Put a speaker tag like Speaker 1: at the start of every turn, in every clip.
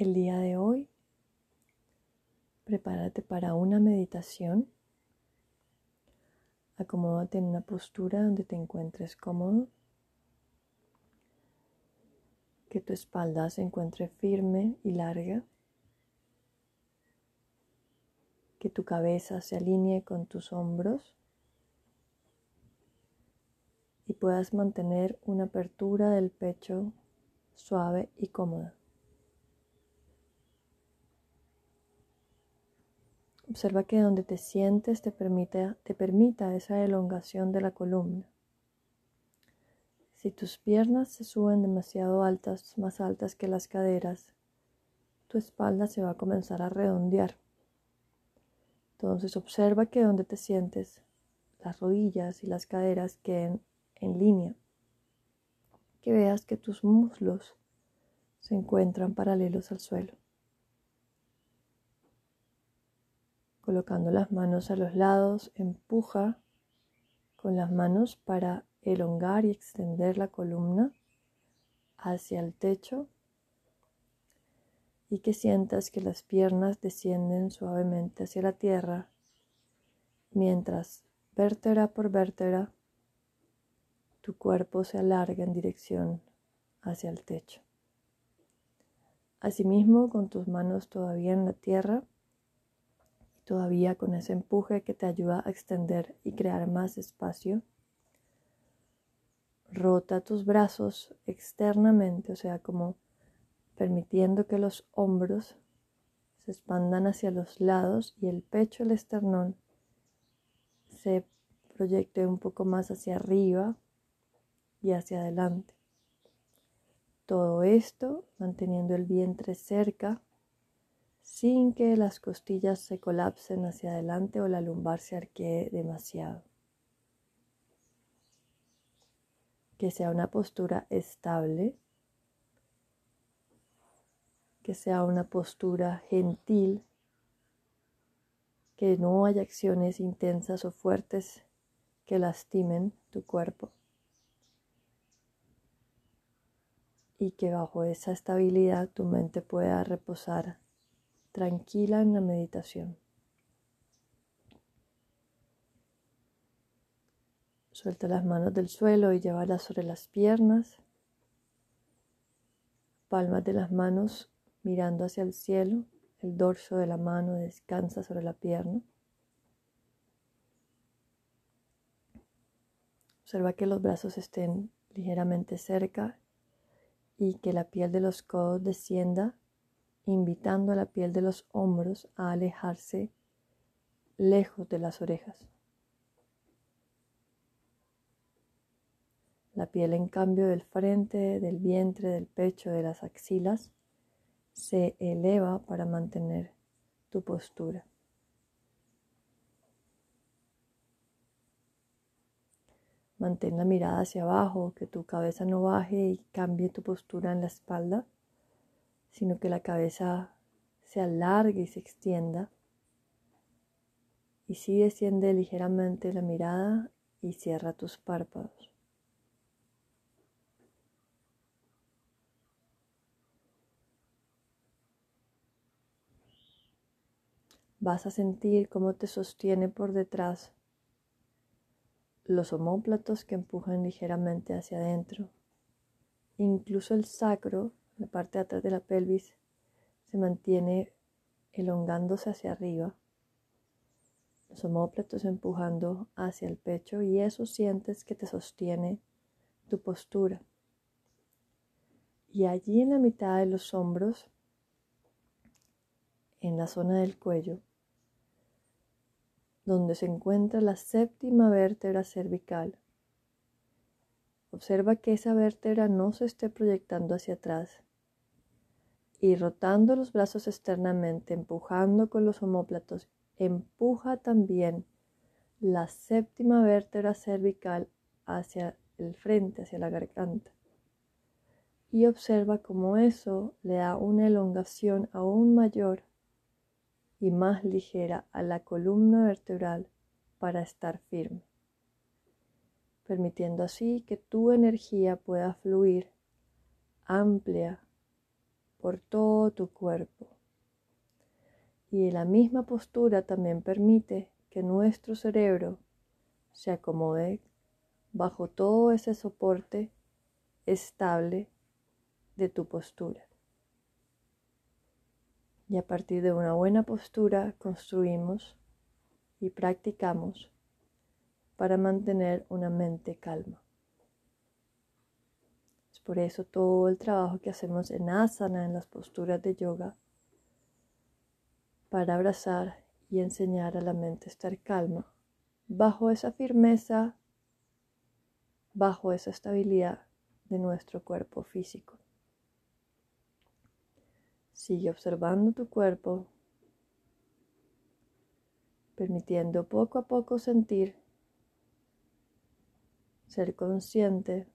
Speaker 1: El día de hoy, prepárate para una meditación. Acomódate en una postura donde te encuentres cómodo. Que tu espalda se encuentre firme y larga. Que tu cabeza se alinee con tus hombros y puedas mantener una apertura del pecho suave y cómoda. Observa que donde te sientes te permita, te permita esa elongación de la columna. Si tus piernas se suben demasiado altas, más altas que las caderas, tu espalda se va a comenzar a redondear. Entonces observa que donde te sientes, las rodillas y las caderas queden en línea. Que veas que tus muslos se encuentran paralelos al suelo. Colocando las manos a los lados, empuja con las manos para elongar y extender la columna hacia el techo y que sientas que las piernas descienden suavemente hacia la tierra mientras vértebra por vértebra tu cuerpo se alarga en dirección hacia el techo. Asimismo, con tus manos todavía en la tierra, todavía con ese empuje que te ayuda a extender y crear más espacio. Rota tus brazos externamente, o sea, como permitiendo que los hombros se expandan hacia los lados y el pecho, el esternón, se proyecte un poco más hacia arriba y hacia adelante. Todo esto manteniendo el vientre cerca sin que las costillas se colapsen hacia adelante o la lumbar se arquee demasiado. Que sea una postura estable, que sea una postura gentil, que no haya acciones intensas o fuertes que lastimen tu cuerpo. Y que bajo esa estabilidad tu mente pueda reposar tranquila en la meditación. Suelta las manos del suelo y llévalas sobre las piernas. Palmas de las manos mirando hacia el cielo. El dorso de la mano descansa sobre la pierna. Observa que los brazos estén ligeramente cerca y que la piel de los codos descienda invitando a la piel de los hombros a alejarse lejos de las orejas. La piel en cambio del frente, del vientre, del pecho, de las axilas, se eleva para mantener tu postura. Mantén la mirada hacia abajo, que tu cabeza no baje y cambie tu postura en la espalda sino que la cabeza se alargue y se extienda. Y si desciende ligeramente la mirada y cierra tus párpados. Vas a sentir cómo te sostiene por detrás los omóplatos que empujan ligeramente hacia adentro. Incluso el sacro la parte de atrás de la pelvis se mantiene elongándose hacia arriba, los homóplatos empujando hacia el pecho y eso sientes que te sostiene tu postura. Y allí en la mitad de los hombros, en la zona del cuello, donde se encuentra la séptima vértebra cervical, observa que esa vértebra no se esté proyectando hacia atrás, y rotando los brazos externamente, empujando con los omóplatos, empuja también la séptima vértebra cervical hacia el frente, hacia la garganta. Y observa cómo eso le da una elongación aún mayor y más ligera a la columna vertebral para estar firme, permitiendo así que tu energía pueda fluir amplia por todo tu cuerpo. Y la misma postura también permite que nuestro cerebro se acomode bajo todo ese soporte estable de tu postura. Y a partir de una buena postura construimos y practicamos para mantener una mente calma. Por eso todo el trabajo que hacemos en asana, en las posturas de yoga, para abrazar y enseñar a la mente a estar calma, bajo esa firmeza, bajo esa estabilidad de nuestro cuerpo físico. Sigue observando tu cuerpo, permitiendo poco a poco sentir, ser consciente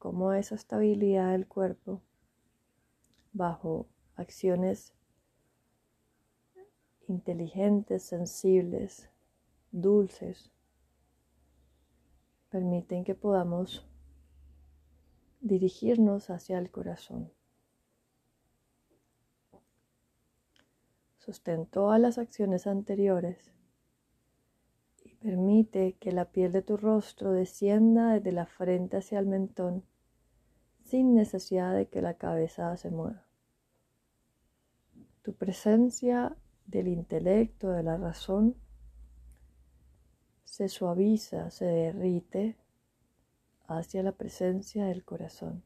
Speaker 1: cómo esa estabilidad del cuerpo bajo acciones inteligentes, sensibles, dulces, permiten que podamos dirigirnos hacia el corazón. Sostén todas las acciones anteriores y permite que la piel de tu rostro descienda desde la frente hacia el mentón sin necesidad de que la cabeza se mueva. Tu presencia del intelecto, de la razón, se suaviza, se derrite hacia la presencia del corazón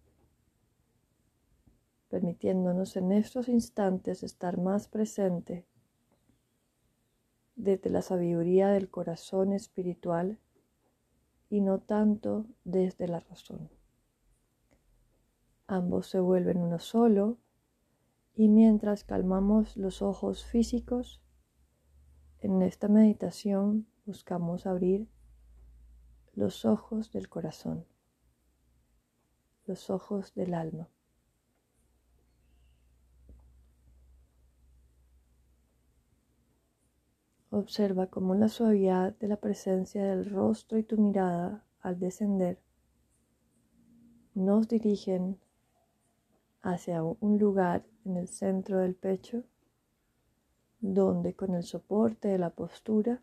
Speaker 1: permitiéndonos en estos instantes estar más presente desde la sabiduría del corazón espiritual y no tanto desde la razón. Ambos se vuelven uno solo y mientras calmamos los ojos físicos, en esta meditación buscamos abrir los ojos del corazón, los ojos del alma. Observa cómo la suavidad de la presencia del rostro y tu mirada al descender nos dirigen hacia un lugar en el centro del pecho donde con el soporte de la postura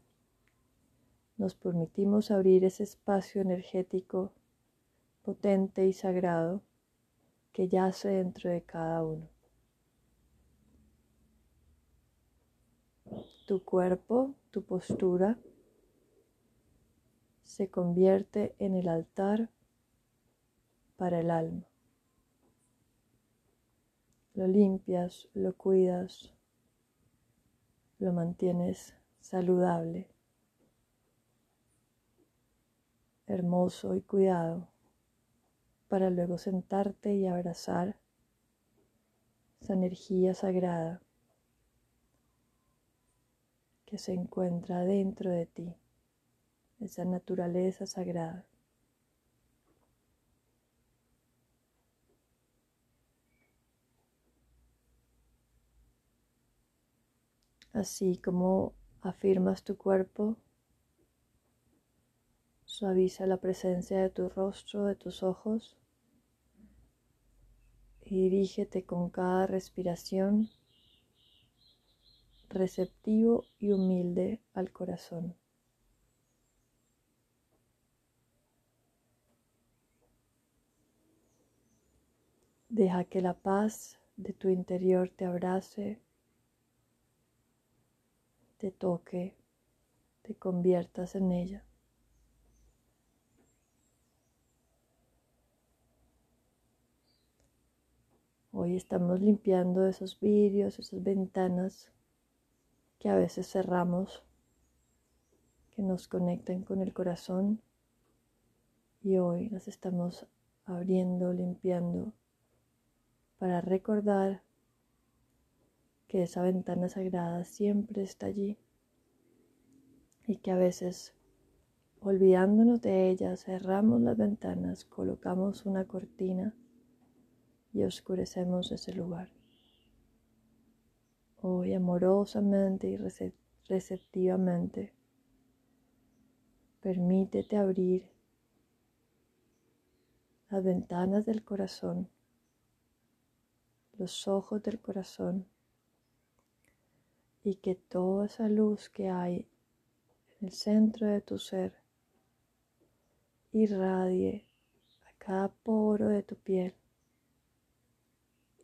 Speaker 1: nos permitimos abrir ese espacio energético potente y sagrado que yace dentro de cada uno. tu cuerpo, tu postura, se convierte en el altar para el alma. Lo limpias, lo cuidas, lo mantienes saludable, hermoso y cuidado, para luego sentarte y abrazar esa energía sagrada que se encuentra dentro de ti, esa naturaleza sagrada. Así como afirmas tu cuerpo, suaviza la presencia de tu rostro, de tus ojos y dirígete con cada respiración receptivo y humilde al corazón. Deja que la paz de tu interior te abrace, te toque, te conviertas en ella. Hoy estamos limpiando esos vidrios, esas ventanas que a veces cerramos, que nos conectan con el corazón y hoy las estamos abriendo, limpiando para recordar que esa ventana sagrada siempre está allí y que a veces olvidándonos de ella cerramos las ventanas, colocamos una cortina y oscurecemos ese lugar hoy amorosamente y receptivamente. Permítete abrir las ventanas del corazón los ojos del corazón y que toda esa luz que hay en el centro de tu ser irradie a cada poro de tu piel,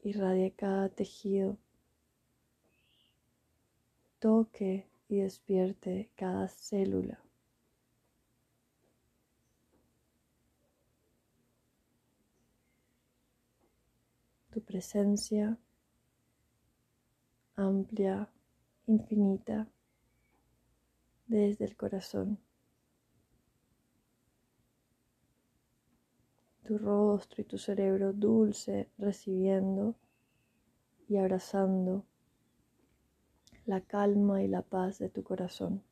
Speaker 1: irradie cada tejido, toque y despierte cada célula. Tu presencia amplia, infinita, desde el corazón. Tu rostro y tu cerebro dulce recibiendo y abrazando la calma y la paz de tu corazón.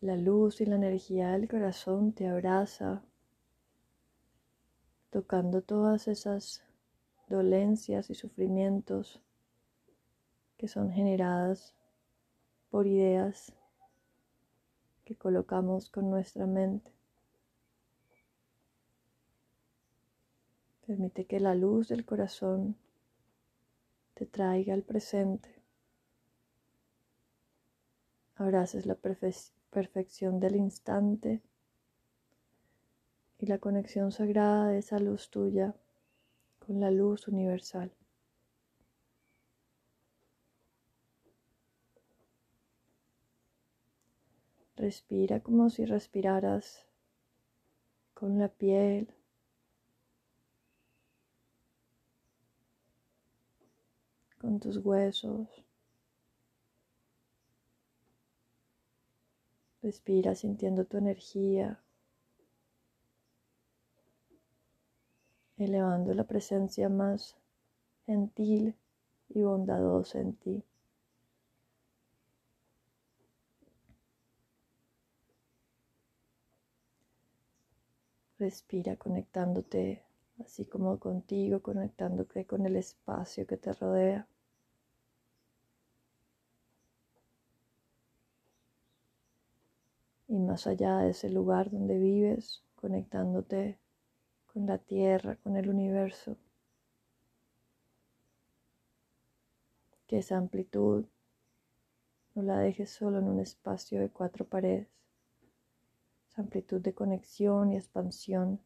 Speaker 1: La luz y la energía del corazón te abraza, tocando todas esas dolencias y sufrimientos que son generadas por ideas que colocamos con nuestra mente. Permite que la luz del corazón te traiga al presente. Abraces la perfección del instante y la conexión sagrada de esa luz tuya con la luz universal. Respira como si respiraras con la piel, con tus huesos. Respira sintiendo tu energía, elevando la presencia más gentil y bondadosa en ti. Respira conectándote así como contigo, conectándote con el espacio que te rodea. Y más allá de ese lugar donde vives, conectándote con la tierra, con el universo. Que esa amplitud no la dejes solo en un espacio de cuatro paredes. Esa amplitud de conexión y expansión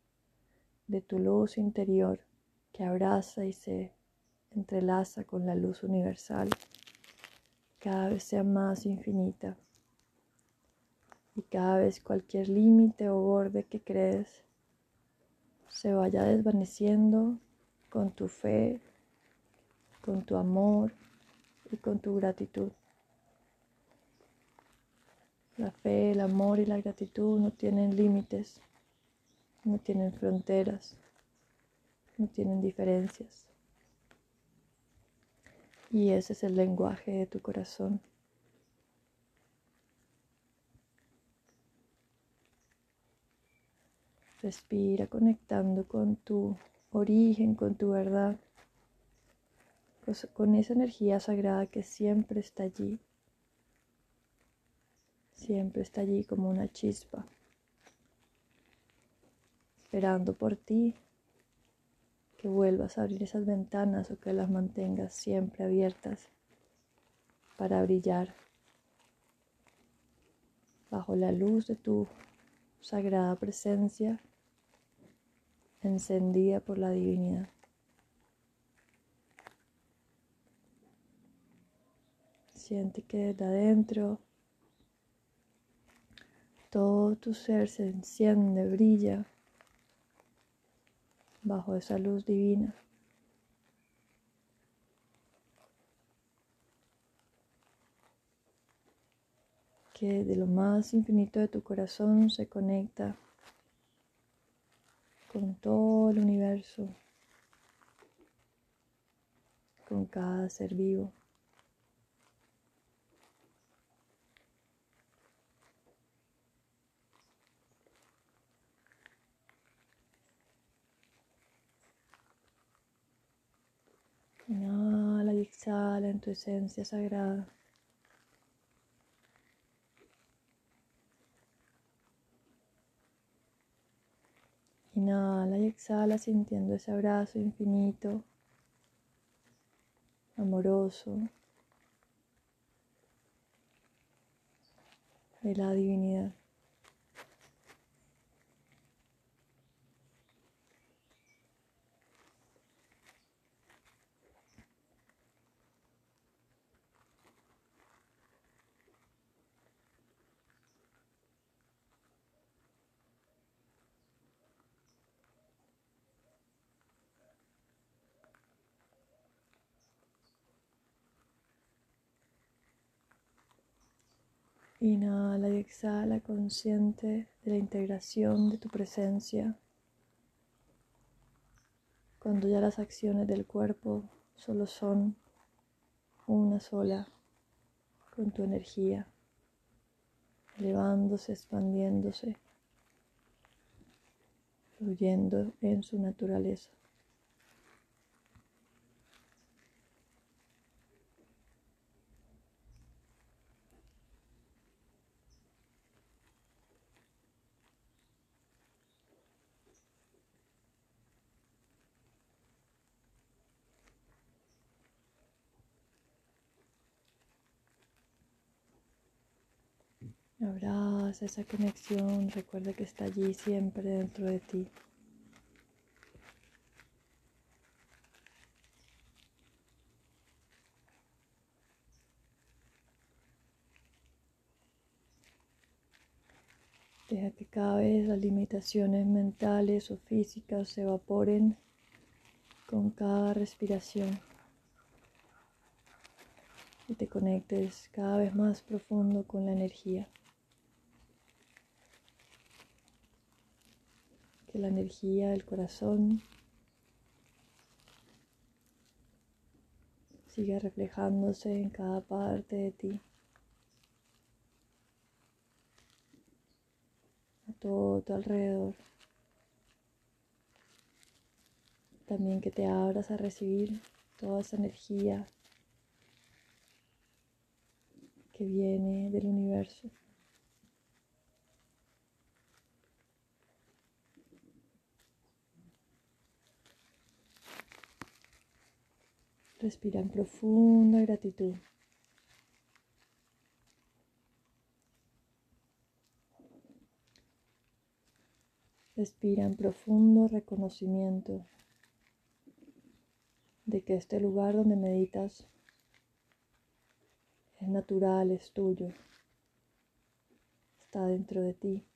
Speaker 1: de tu luz interior que abraza y se entrelaza con la luz universal, cada vez sea más infinita y cada vez cualquier límite o borde que crees se vaya desvaneciendo con tu fe, con tu amor y con tu gratitud. La fe, el amor y la gratitud no tienen límites no tienen fronteras, no tienen diferencias. Y ese es el lenguaje de tu corazón. Respira conectando con tu origen, con tu verdad, con esa energía sagrada que siempre está allí, siempre está allí como una chispa esperando por ti, que vuelvas a abrir esas ventanas o que las mantengas siempre abiertas para brillar bajo la luz de tu sagrada presencia encendida por la divinidad. Siente que desde adentro todo tu ser se enciende, brilla bajo esa luz divina. que de lo más infinito de tu corazón se conecta con todo el universo, con cada ser vivo. Inhala y exhala en tu esencia sagrada. Inhala y exhala sintiendo ese abrazo infinito, amoroso de la divinidad. Inhala y exhala consciente de la integración de tu presencia. Cuando ya las acciones del cuerpo solo son una sola con tu energía, elevándose, expandiéndose, fluyendo en su naturaleza. Abraza esa conexión, recuerda que está allí siempre dentro de ti. Deja que cada vez las limitaciones mentales o físicas se evaporen con cada respiración y te conectes cada vez más profundo con la energía. Que la energía del corazón siga reflejándose en cada parte de ti, a todo tu alrededor. También que te abras a recibir toda esa energía que viene del universo. Respira en profunda gratitud. Respira en profundo reconocimiento de que este lugar donde meditas es natural, es tuyo, está dentro de ti.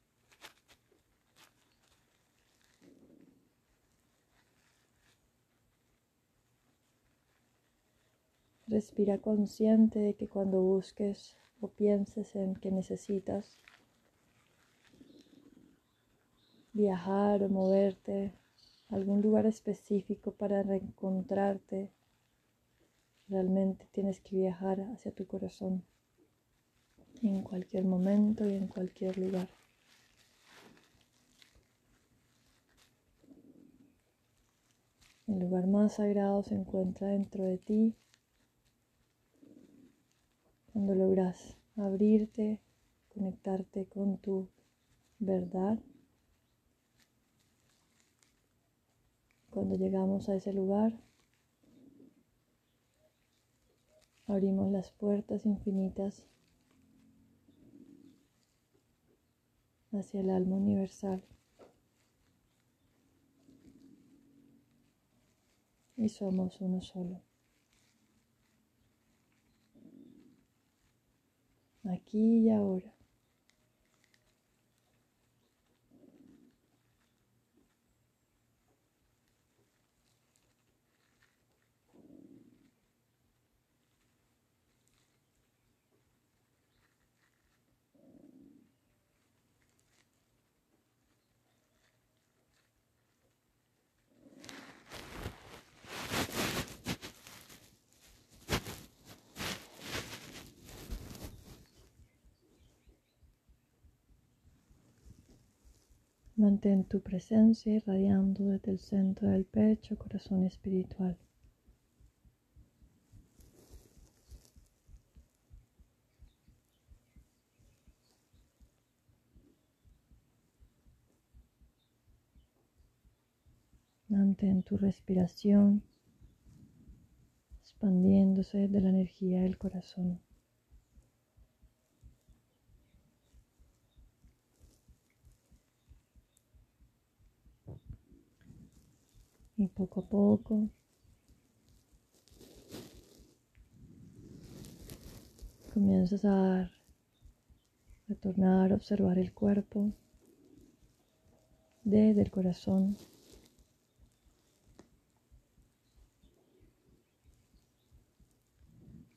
Speaker 1: Respira consciente de que cuando busques o pienses en que necesitas viajar o moverte a algún lugar específico para reencontrarte, realmente tienes que viajar hacia tu corazón en cualquier momento y en cualquier lugar. El lugar más sagrado se encuentra dentro de ti cuando logras abrirte, conectarte con tu verdad, cuando llegamos a ese lugar, abrimos las puertas infinitas hacia el alma universal. Y somos uno solo. Aquí y ahora. Mantén tu presencia irradiando desde el centro del pecho, corazón espiritual. Mantén tu respiración expandiéndose de la energía del corazón. Y poco a poco comienzas a retornar a observar el cuerpo desde el corazón.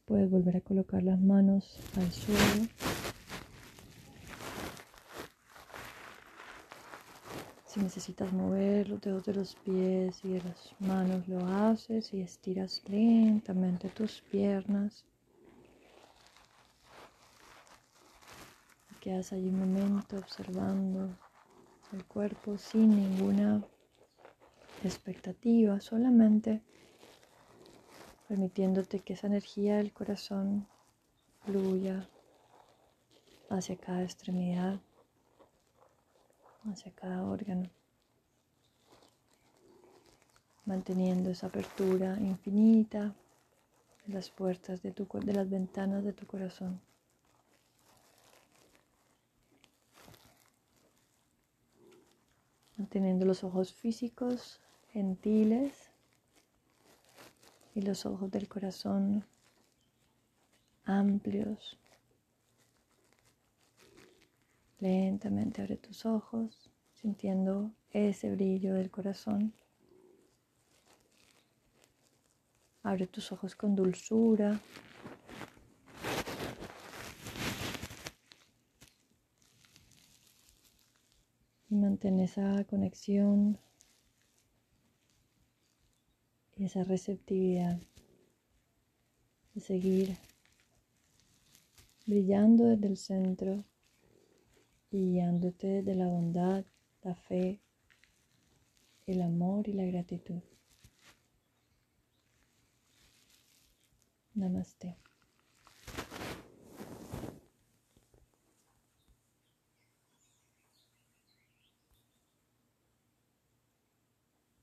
Speaker 1: Puedes volver a colocar las manos al suelo. Si necesitas mover los dedos de los pies y de las manos, lo haces y estiras lentamente tus piernas. Quedas allí un momento observando el cuerpo sin ninguna expectativa, solamente permitiéndote que esa energía del corazón fluya hacia cada extremidad, hacia cada órgano, manteniendo esa apertura infinita de las puertas de, tu, de las ventanas de tu corazón. manteniendo los ojos físicos gentiles y los ojos del corazón amplios. Lentamente abre tus ojos, sintiendo ese brillo del corazón. Abre tus ojos con dulzura, y mantén esa conexión y esa receptividad de seguir brillando desde el centro y guiándote de la bondad, la fe, el amor y la gratitud. Namaste.